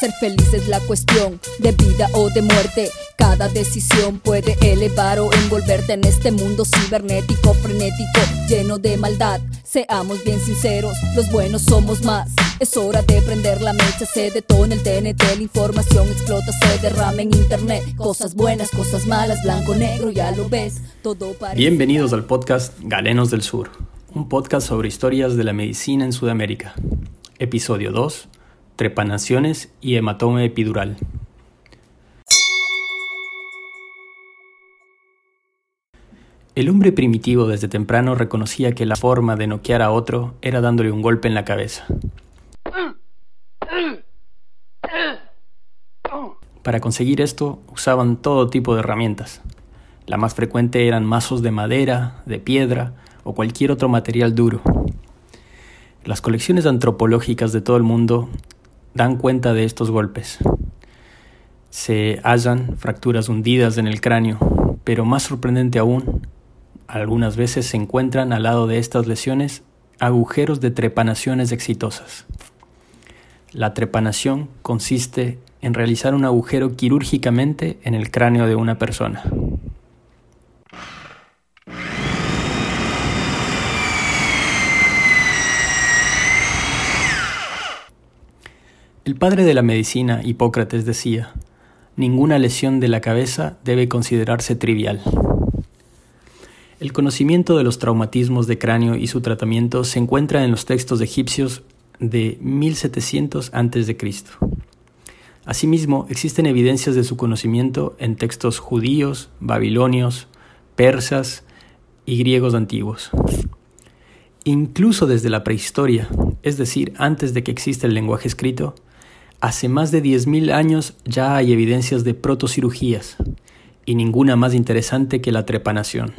Ser feliz es la cuestión de vida o de muerte. Cada decisión puede elevar o envolverte en este mundo cibernético, frenético, lleno de maldad. Seamos bien sinceros, los buenos somos más. Es hora de prender la mecha, se detona el TNT, la información explota, se derrama en internet. Cosas buenas, cosas malas, blanco, negro, ya lo ves. Todo Bienvenidos al podcast Galenos del Sur, un podcast sobre historias de la medicina en Sudamérica. Episodio 2 trepanaciones y hematoma epidural. El hombre primitivo desde temprano reconocía que la forma de noquear a otro era dándole un golpe en la cabeza. Para conseguir esto usaban todo tipo de herramientas. La más frecuente eran mazos de madera, de piedra o cualquier otro material duro. Las colecciones antropológicas de todo el mundo dan cuenta de estos golpes. Se hallan fracturas hundidas en el cráneo, pero más sorprendente aún, algunas veces se encuentran al lado de estas lesiones agujeros de trepanaciones exitosas. La trepanación consiste en realizar un agujero quirúrgicamente en el cráneo de una persona. El padre de la medicina, Hipócrates, decía, ninguna lesión de la cabeza debe considerarse trivial. El conocimiento de los traumatismos de cráneo y su tratamiento se encuentra en los textos egipcios de 1700 a.C. Asimismo, existen evidencias de su conocimiento en textos judíos, babilonios, persas y griegos antiguos. Incluso desde la prehistoria, es decir, antes de que exista el lenguaje escrito, Hace más de 10.000 años ya hay evidencias de protocirugías, y ninguna más interesante que la trepanación.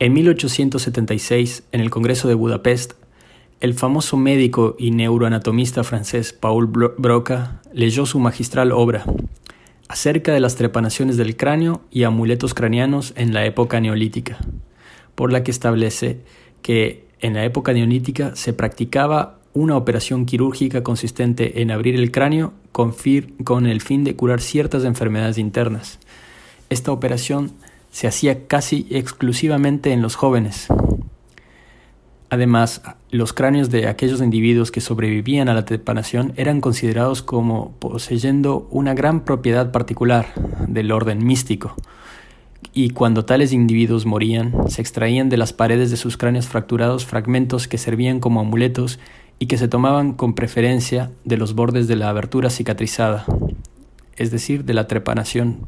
En 1876, en el Congreso de Budapest, el famoso médico y neuroanatomista francés Paul Broca leyó su magistral obra acerca de las trepanaciones del cráneo y amuletos craneanos en la época neolítica, por la que establece que en la época neolítica se practicaba una operación quirúrgica consistente en abrir el cráneo con, con, el fin de curar ciertas enfermedades internas. Esta operación se hacía casi exclusivamente en los jóvenes. Además, los cráneos de aquellos individuos que sobrevivían a la trepanación eran considerados como poseyendo una gran propiedad particular del orden místico, y cuando tales individuos morían, se extraían de las paredes de sus cráneos fracturados fragmentos que servían como amuletos y que se tomaban con preferencia de los bordes de la abertura cicatrizada, es decir, de la trepanación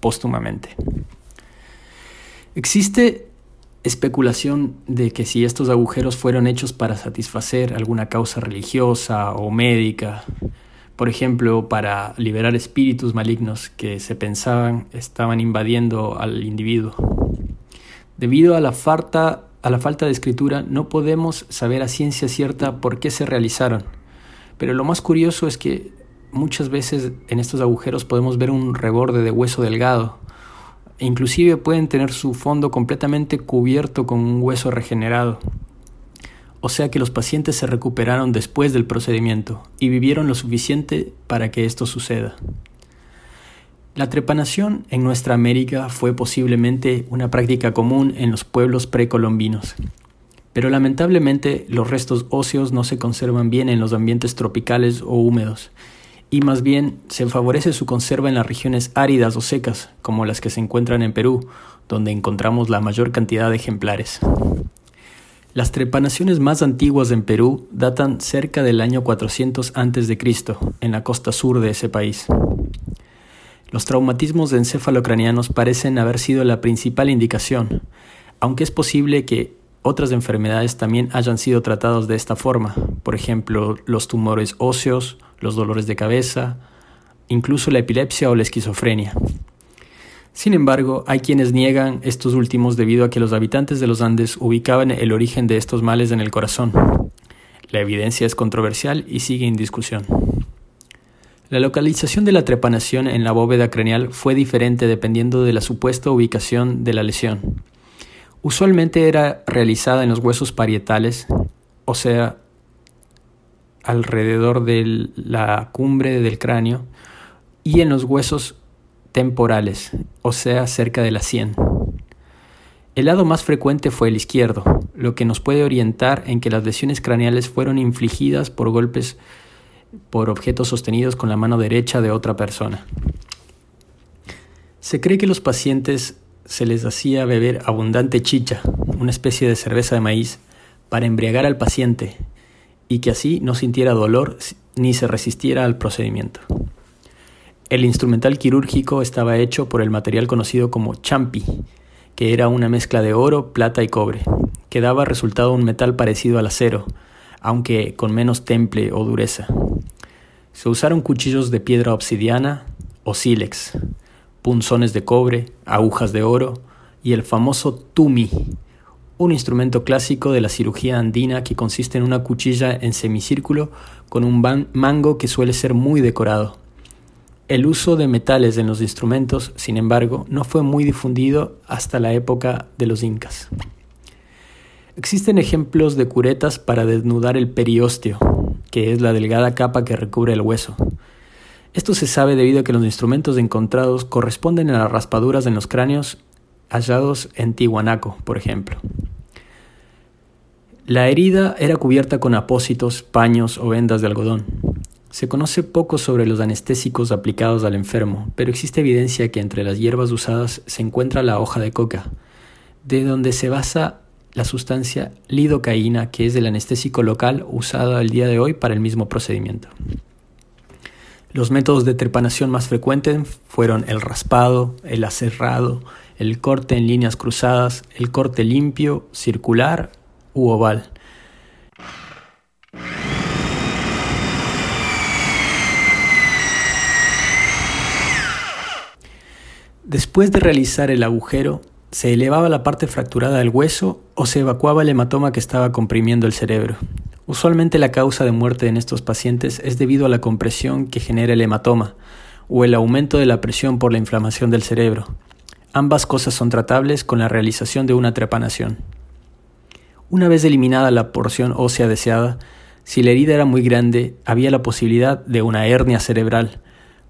póstumamente. Existe especulación de que si estos agujeros fueron hechos para satisfacer alguna causa religiosa o médica, por ejemplo, para liberar espíritus malignos que se pensaban estaban invadiendo al individuo. Debido a la falta a la falta de escritura no podemos saber a ciencia cierta por qué se realizaron. Pero lo más curioso es que muchas veces en estos agujeros podemos ver un reborde de hueso delgado. E inclusive pueden tener su fondo completamente cubierto con un hueso regenerado. O sea que los pacientes se recuperaron después del procedimiento y vivieron lo suficiente para que esto suceda. La trepanación en nuestra América fue posiblemente una práctica común en los pueblos precolombinos, pero lamentablemente los restos óseos no se conservan bien en los ambientes tropicales o húmedos, y más bien se favorece su conserva en las regiones áridas o secas, como las que se encuentran en Perú, donde encontramos la mayor cantidad de ejemplares. Las trepanaciones más antiguas en Perú datan cerca del año 400 a.C., en la costa sur de ese país. Los traumatismos encefalocranianos parecen haber sido la principal indicación, aunque es posible que otras enfermedades también hayan sido tratados de esta forma, por ejemplo, los tumores óseos, los dolores de cabeza, incluso la epilepsia o la esquizofrenia. Sin embargo, hay quienes niegan estos últimos debido a que los habitantes de los Andes ubicaban el origen de estos males en el corazón. La evidencia es controversial y sigue en discusión. La localización de la trepanación en la bóveda craneal fue diferente dependiendo de la supuesta ubicación de la lesión. Usualmente era realizada en los huesos parietales, o sea, alrededor de la cumbre del cráneo y en los huesos temporales, o sea, cerca de la sien. El lado más frecuente fue el izquierdo, lo que nos puede orientar en que las lesiones craneales fueron infligidas por golpes por objetos sostenidos con la mano derecha de otra persona. Se cree que los pacientes se les hacía beber abundante chicha, una especie de cerveza de maíz, para embriagar al paciente y que así no sintiera dolor ni se resistiera al procedimiento. El instrumental quirúrgico estaba hecho por el material conocido como champi, que era una mezcla de oro, plata y cobre, que daba resultado un metal parecido al acero, aunque con menos temple o dureza. Se usaron cuchillos de piedra obsidiana o sílex, punzones de cobre, agujas de oro y el famoso tumi, un instrumento clásico de la cirugía andina que consiste en una cuchilla en semicírculo con un mango que suele ser muy decorado. El uso de metales en los instrumentos, sin embargo, no fue muy difundido hasta la época de los incas. Existen ejemplos de curetas para desnudar el periósteo, que es la delgada capa que recubre el hueso. Esto se sabe debido a que los instrumentos encontrados corresponden a las raspaduras en los cráneos hallados en Tihuanaco, por ejemplo. La herida era cubierta con apósitos, paños o vendas de algodón. Se conoce poco sobre los anestésicos aplicados al enfermo, pero existe evidencia que entre las hierbas usadas se encuentra la hoja de coca, de donde se basa la sustancia lidocaína, que es el anestésico local usado al día de hoy para el mismo procedimiento. Los métodos de trepanación más frecuentes fueron el raspado, el aserrado, el corte en líneas cruzadas, el corte limpio, circular u oval. Después de realizar el agujero, se elevaba la parte fracturada del hueso o se evacuaba el hematoma que estaba comprimiendo el cerebro. Usualmente la causa de muerte en estos pacientes es debido a la compresión que genera el hematoma o el aumento de la presión por la inflamación del cerebro. Ambas cosas son tratables con la realización de una trepanación. Una vez eliminada la porción ósea deseada, si la herida era muy grande, había la posibilidad de una hernia cerebral,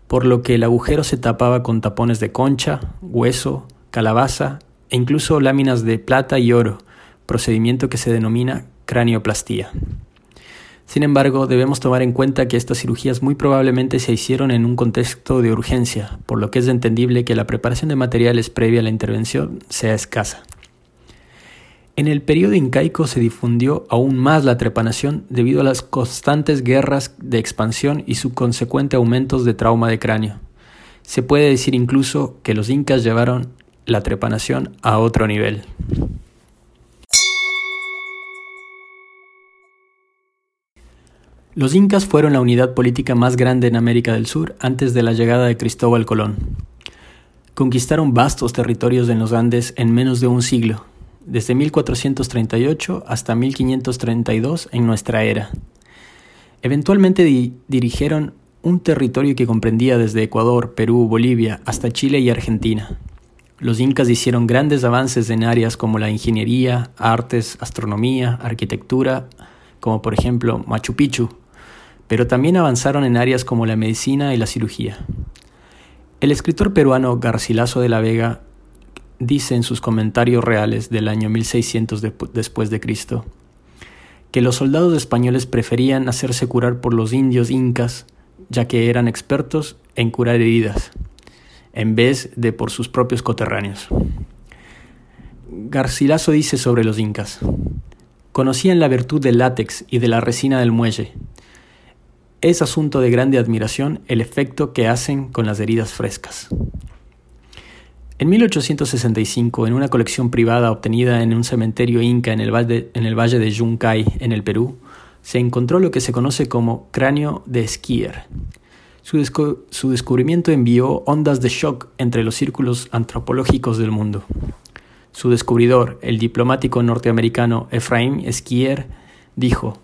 por lo que el agujero se tapaba con tapones de concha, hueso, calabaza e incluso láminas de plata y oro, procedimiento que se denomina cranioplastía. Sin embargo, debemos tomar en cuenta que estas cirugías muy probablemente se hicieron en un contexto de urgencia, por lo que es entendible que la preparación de materiales previa a la intervención sea escasa. En el periodo incaico se difundió aún más la trepanación debido a las constantes guerras de expansión y su consecuente aumentos de trauma de cráneo. Se puede decir incluso que los incas llevaron la trepanación a otro nivel. Los incas fueron la unidad política más grande en América del Sur antes de la llegada de Cristóbal Colón. Conquistaron vastos territorios en los Andes en menos de un siglo desde 1438 hasta 1532 en nuestra era. Eventualmente dirigieron un territorio que comprendía desde Ecuador, Perú, Bolivia hasta Chile y Argentina. Los incas hicieron grandes avances en áreas como la ingeniería, artes, astronomía, arquitectura, como por ejemplo Machu Picchu, pero también avanzaron en áreas como la medicina y la cirugía. El escritor peruano Garcilaso de la Vega dice en sus comentarios reales del año 1600 después de Cristo que los soldados españoles preferían hacerse curar por los indios incas, ya que eran expertos en curar heridas, en vez de por sus propios coterráneos. Garcilaso dice sobre los incas, conocían la virtud del látex y de la resina del muelle. Es asunto de grande admiración el efecto que hacen con las heridas frescas. En 1865, en una colección privada obtenida en un cementerio inca en el, valle, de Yunkai, en el Perú, se encontró lo que se conoce como cráneo de Skier. Su, descubrimiento envió ondas de shock entre los círculos antropológicos del mundo. Su descubridor, el diplomático norteamericano Ephraim Skier, dijo,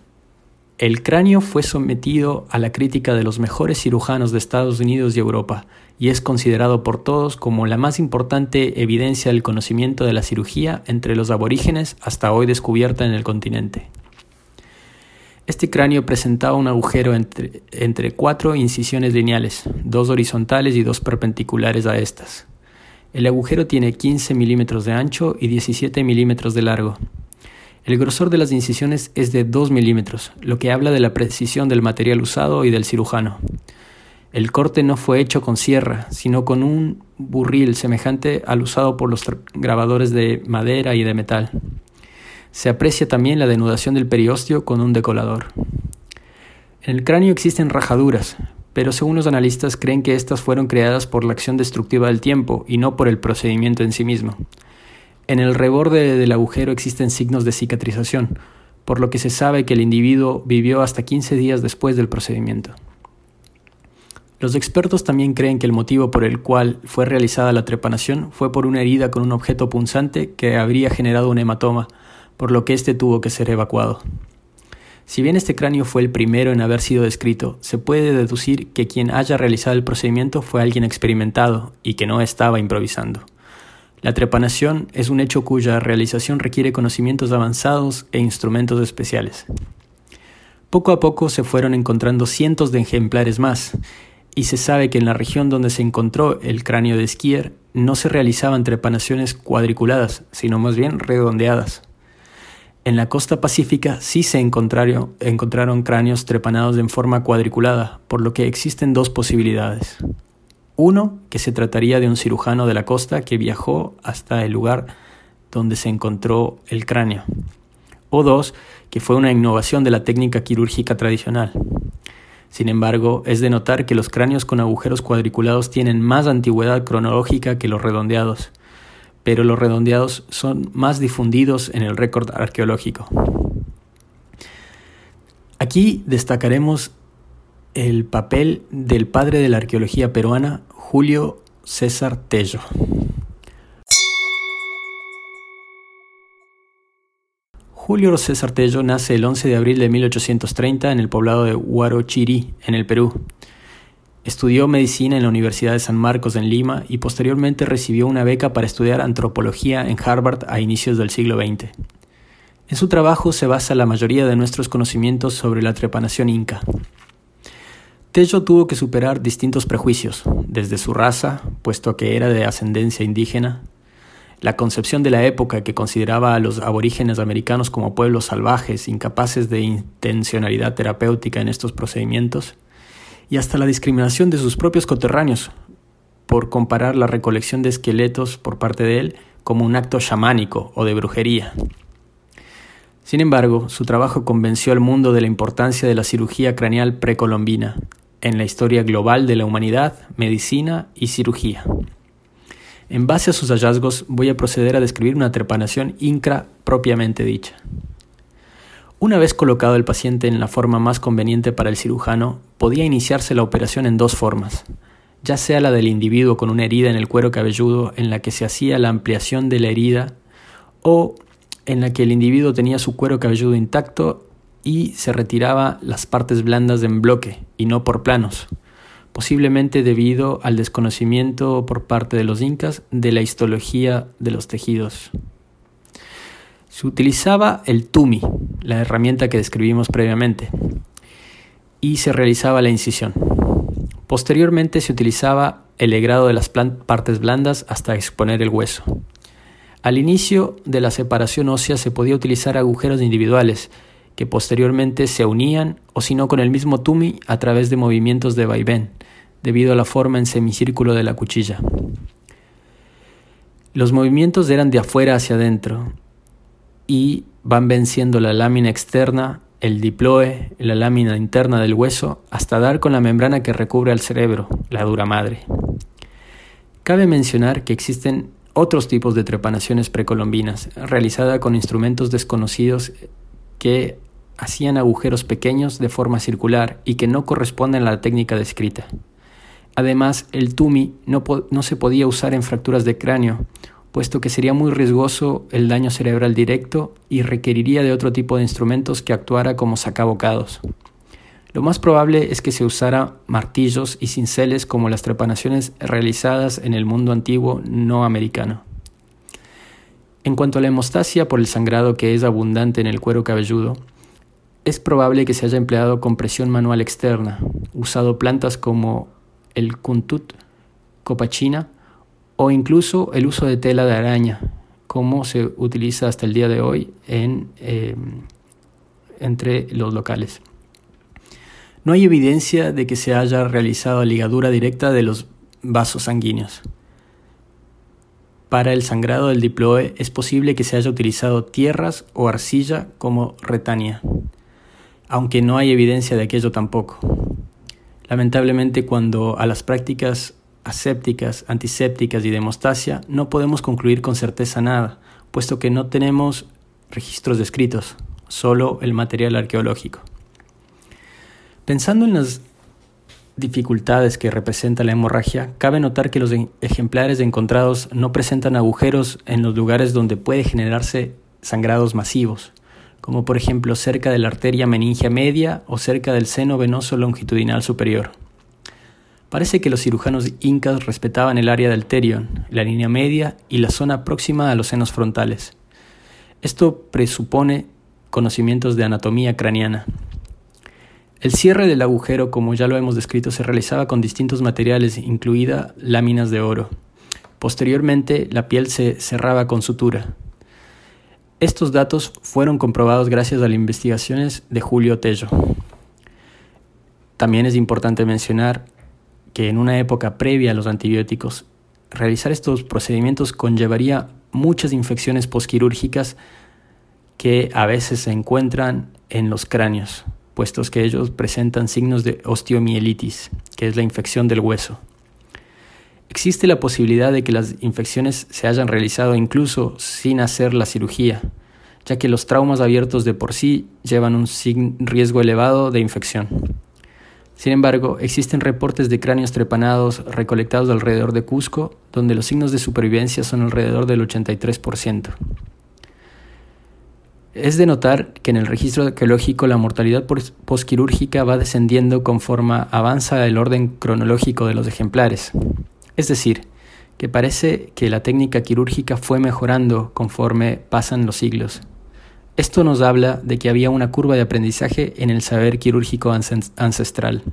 el cráneo fue sometido a la crítica de los mejores cirujanos de Estados Unidos y Europa y es considerado por todos como la más importante evidencia del conocimiento de la cirugía entre los aborígenes hasta hoy descubierta en el continente. Este cráneo presentaba un agujero entre, entre cuatro incisiones lineales, dos horizontales y dos perpendiculares a estas. El agujero tiene 15 milímetros de ancho y 17 milímetros de largo. El grosor de las incisiones es de 2 milímetros, lo que habla de la precisión del material usado y del cirujano. El corte no fue hecho con sierra, sino con un burril semejante al usado por los grabadores de madera y de metal. Se aprecia también la denudación del periósteo con un decolador. En el cráneo existen rajaduras, pero según los analistas creen que éstas fueron creadas por la acción destructiva del tiempo y no por el procedimiento en sí mismo. En el reborde del agujero existen signos de cicatrización, por lo que se sabe que el individuo vivió hasta 15 días después del procedimiento. Los expertos también creen que el motivo por el cual fue realizada la trepanación fue por una herida con un objeto punzante que habría generado un hematoma, por lo que éste tuvo que ser evacuado. Si bien este cráneo fue el primero en haber sido descrito, se puede deducir que quien haya realizado el procedimiento fue alguien experimentado y que no estaba improvisando. La trepanación es un hecho cuya realización requiere conocimientos avanzados e instrumentos especiales. Poco a poco se fueron encontrando cientos de ejemplares más, y se sabe que en la región donde se encontró el cráneo de Skier no se realizaban trepanaciones cuadriculadas, sino más bien redondeadas. En la costa pacífica sí se encontraron, cráneos trepanados en forma cuadriculada, por lo que existen dos posibilidades. Uno, que se trataría de un cirujano de la costa que viajó hasta el lugar donde se encontró el cráneo. O dos, que fue una innovación de la técnica quirúrgica tradicional. Sin embargo, es de notar que los cráneos con agujeros cuadriculados tienen más antigüedad cronológica que los redondeados, pero los redondeados son más difundidos en el récord arqueológico. Aquí destacaremos el papel del padre de la arqueología peruana, Julio César Tello. Julio César Tello nace el 11 de abril de 1830 en el poblado de Huarochirí, en el Perú. Estudió medicina en la Universidad de San Marcos en Lima y posteriormente recibió una beca para estudiar antropología en Harvard a inicios del siglo XX. En su trabajo se basa la mayoría de nuestros conocimientos sobre la trepanación inca. Tello tuvo que superar distintos prejuicios, desde su raza, puesto que era de ascendencia indígena, la concepción de la época que consideraba a los aborígenes americanos como pueblos salvajes, incapaces de intencionalidad terapéutica en estos procedimientos, y hasta la discriminación de sus propios coterráneos por comparar la recolección de esqueletos por parte de él como un acto chamánico o de brujería. Sin embargo, su trabajo convenció al mundo de la importancia de la cirugía craneal precolombina en la historia global de la humanidad, medicina y cirugía. En base a sus hallazgos voy a proceder a describir una trepanación incra propiamente dicha. Una vez colocado el paciente en la forma más conveniente para el cirujano, podía iniciarse la operación en dos formas, ya sea la del individuo con una herida en el cuero cabelludo en la que se hacía la ampliación de la herida o en la que el individuo tenía su cuero cabelludo intacto y se retiraba las partes blandas en bloque y no por planos posiblemente debido al desconocimiento por parte de los incas de la histología de los tejidos. Se utilizaba el tumi, la herramienta que describimos previamente, y se realizaba la incisión. Posteriormente se utilizaba el legrado de las partes blandas hasta exponer el hueso. Al inicio de la separación ósea se podía utilizar agujeros individuales, que posteriormente se unían o si no con el mismo tumi a través de movimientos de vaivén, debido a la forma en semicírculo de la cuchilla. Los movimientos eran de afuera hacia adentro y van venciendo la lámina externa, el diploe, la lámina interna del hueso, hasta dar con la membrana que recubre al cerebro, la dura madre. Cabe mencionar que existen otros tipos de trepanaciones precolombinas, realizada con instrumentos desconocidos que hacían agujeros pequeños de forma circular y que no corresponden a la técnica descrita. Además, el TUMI no, no, se podía usar en fracturas de cráneo, puesto que sería muy riesgoso el daño cerebral directo y requeriría de otro tipo de instrumentos que actuara como sacabocados. Lo más probable es que se usara martillos y cinceles como las trepanaciones realizadas en el mundo antiguo no americano. En cuanto a la hemostasia por el sangrado que es abundante en el cuero cabelludo, es probable que se haya empleado compresión manual externa, usado plantas como el kuntut, copachina o incluso el uso de tela de araña, como se utiliza hasta el día de hoy en, eh, entre los locales. No hay evidencia de que se haya realizado ligadura directa de los vasos sanguíneos. Para el sangrado del diploe es posible que se haya utilizado tierras o arcilla como retania aunque no hay evidencia de aquello tampoco. Lamentablemente, cuando a las prácticas asépticas, antisépticas y de hemostasia no podemos concluir con certeza nada, puesto que no tenemos registros descritos, solo el material arqueológico. Pensando en las dificultades que representa la hemorragia, cabe notar que los ejemplares encontrados no presentan agujeros en los lugares donde puede generarse sangrados masivos como por ejemplo cerca de la arteria meningia media o cerca del seno venoso longitudinal superior. Parece que los cirujanos incas respetaban el área del terion, la línea media y la zona próxima a los senos frontales. Esto presupone conocimientos de anatomía craneana. El cierre del agujero, como ya lo hemos descrito, se realizaba con distintos materiales, incluida láminas de oro. Posteriormente, la piel se cerraba con sutura. Estos datos fueron comprobados gracias a las investigaciones de Julio Tello. También es importante mencionar que en una época previa a los antibióticos, realizar estos procedimientos conllevaría muchas infecciones posquirúrgicas que a veces se encuentran en los cráneos, puestos que ellos presentan signos de osteomielitis, que es la infección del hueso. Existe la posibilidad de que las infecciones se hayan realizado incluso sin hacer la cirugía, ya que los traumas abiertos de por sí llevan un riesgo elevado de infección. Sin embargo, existen reportes de cráneos trepanados recolectados alrededor de Cusco, donde los signos de supervivencia son alrededor del 83%. Es de notar que en el registro arqueológico la mortalidad posquirúrgica va descendiendo conforme avanza el orden cronológico de los ejemplares. Es decir, que parece que la técnica quirúrgica fue mejorando conforme pasan los siglos. Esto nos habla de que había una curva de aprendizaje en el saber quirúrgico ancestral.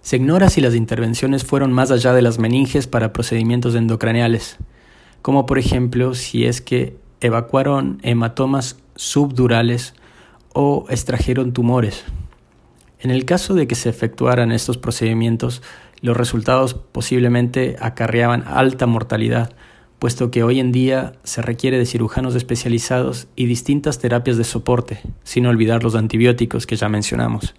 Se ignora si las intervenciones fueron más allá de las meninges para procedimientos endocraneales, como por ejemplo si es que evacuaron hematomas subdurales o extrajeron tumores. En el caso de que se efectuaran estos procedimientos, los resultados posiblemente acarreaban alta mortalidad, puesto que hoy en día se requiere de cirujanos especializados y distintas terapias de soporte, sin olvidar los antibióticos que ya mencionamos.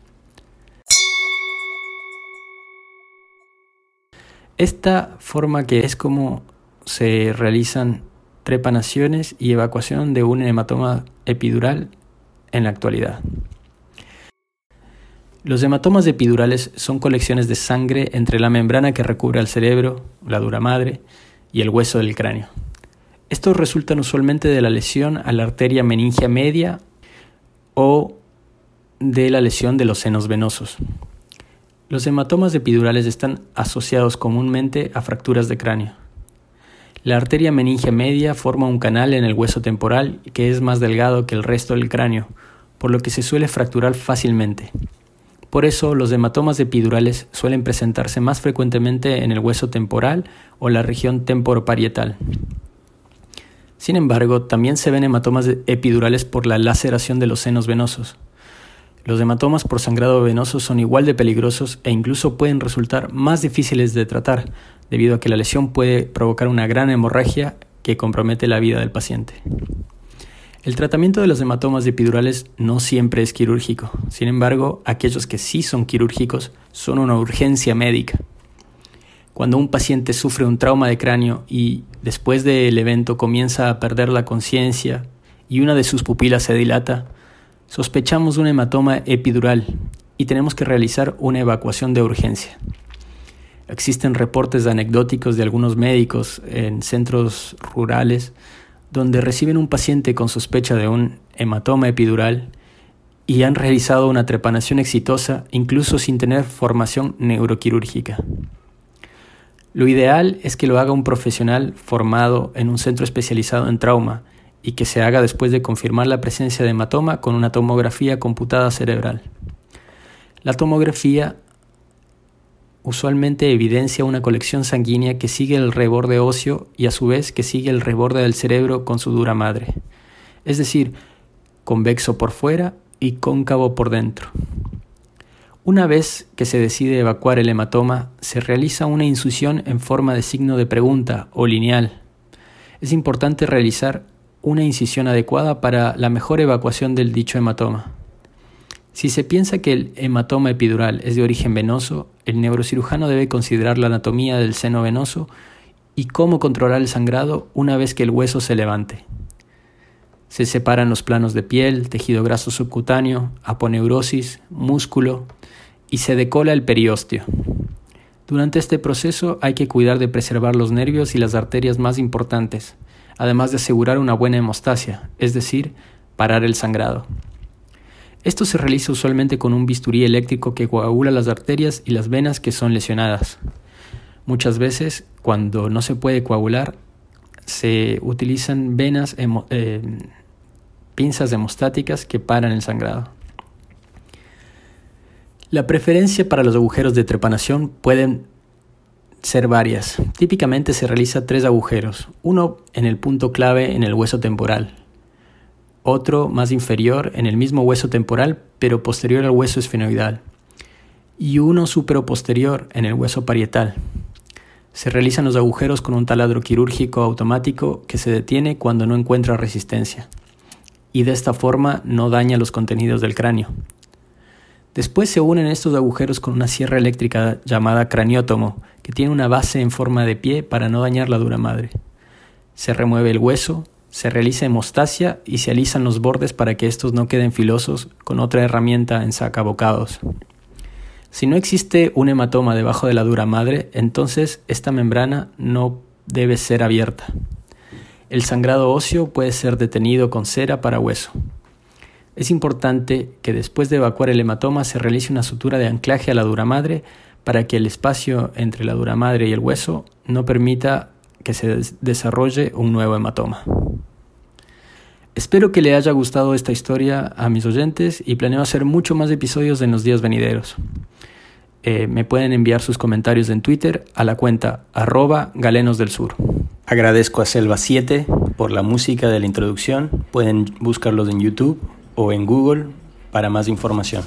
Esta forma que es como se realizan trepanaciones y evacuación de un hematoma epidural en la actualidad. Los hematomas epidurales son colecciones de sangre entre la membrana que recubre al cerebro, la dura madre, y el hueso del cráneo. Estos resultan usualmente de la lesión a la arteria meningia media o de la lesión de los senos venosos. Los hematomas epidurales están asociados comúnmente a fracturas de cráneo. La arteria meningia media forma un canal en el hueso temporal que es más delgado que el resto del cráneo, por lo que se suele fracturar fácilmente. Por eso los hematomas epidurales suelen presentarse más frecuentemente en el hueso temporal o la región temporoparietal. Sin embargo, también se ven hematomas epidurales por la laceración de los senos venosos. Los hematomas por sangrado venoso son igual de peligrosos e incluso pueden resultar más difíciles de tratar, debido a que la lesión puede provocar una gran hemorragia que compromete la vida del paciente. El tratamiento de los hematomas epidurales no siempre es quirúrgico, sin embargo, aquellos que sí son quirúrgicos son una urgencia médica. Cuando un paciente sufre un trauma de cráneo y después del evento comienza a perder la conciencia y una de sus pupilas se dilata, sospechamos un hematoma epidural y tenemos que realizar una evacuación de urgencia. Existen reportes anecdóticos de algunos médicos en centros rurales donde reciben un paciente con sospecha de un hematoma epidural y han realizado una trepanación exitosa incluso sin tener formación neuroquirúrgica. Lo ideal es que lo haga un profesional formado en un centro especializado en trauma y que se haga después de confirmar la presencia de hematoma con una tomografía computada cerebral. La tomografía usualmente evidencia una colección sanguínea que sigue el reborde óseo y a su vez que sigue el reborde del cerebro con su dura madre, es decir, convexo por fuera y cóncavo por dentro. Una vez que se decide evacuar el hematoma, se realiza una insusión en forma de signo de pregunta o lineal. Es importante realizar una incisión adecuada para la mejor evacuación del dicho hematoma. Si se piensa que el hematoma epidural es de origen venoso, el neurocirujano debe considerar la anatomía del seno venoso y cómo controlar el sangrado una vez que el hueso se levante. Se separan los planos de piel, tejido graso subcutáneo, aponeurosis, músculo y se decola el periósteo. Durante este proceso hay que cuidar de preservar los nervios y las arterias más importantes, además de asegurar una buena hemostasia, es decir, parar el sangrado. Esto se realiza usualmente con un bisturí eléctrico que coagula las arterias y las venas que son lesionadas. Muchas veces, cuando no se puede coagular, se utilizan venas eh, pinzas hemostáticas que paran el sangrado. La preferencia para los agujeros de trepanación pueden ser varias. Típicamente se realiza tres agujeros, uno en el punto clave en el hueso temporal, otro más inferior en el mismo hueso temporal pero posterior al hueso esfenoidal y uno superoposterior en el hueso parietal. Se realizan los agujeros con un taladro quirúrgico automático que se detiene cuando no encuentra resistencia y de esta forma no daña los contenidos del cráneo. Después se unen estos agujeros con una sierra eléctrica llamada craniótomo, que tiene una base en forma de pie para no dañar la dura madre. Se remueve el hueso, se realiza hemostasia y se alisan los bordes para que estos no queden filosos con otra herramienta en sacabocados. Si no existe un hematoma debajo de la dura madre, entonces esta membrana no debe ser abierta. El sangrado óseo puede ser detenido con cera para hueso. Es importante que después de evacuar el hematoma se realice una sutura de anclaje a la dura madre para que el espacio entre la dura madre y el hueso no permita que se desarrolle un nuevo hematoma. Espero que le haya gustado esta historia a mis oyentes y planeo hacer mucho más episodios en los días venideros. Eh, me pueden enviar sus comentarios en Twitter a la cuenta arroba galenos del sur. Agradezco a Selva 7 por la música de la introducción. Pueden buscarlos en YouTube o en Google para más información.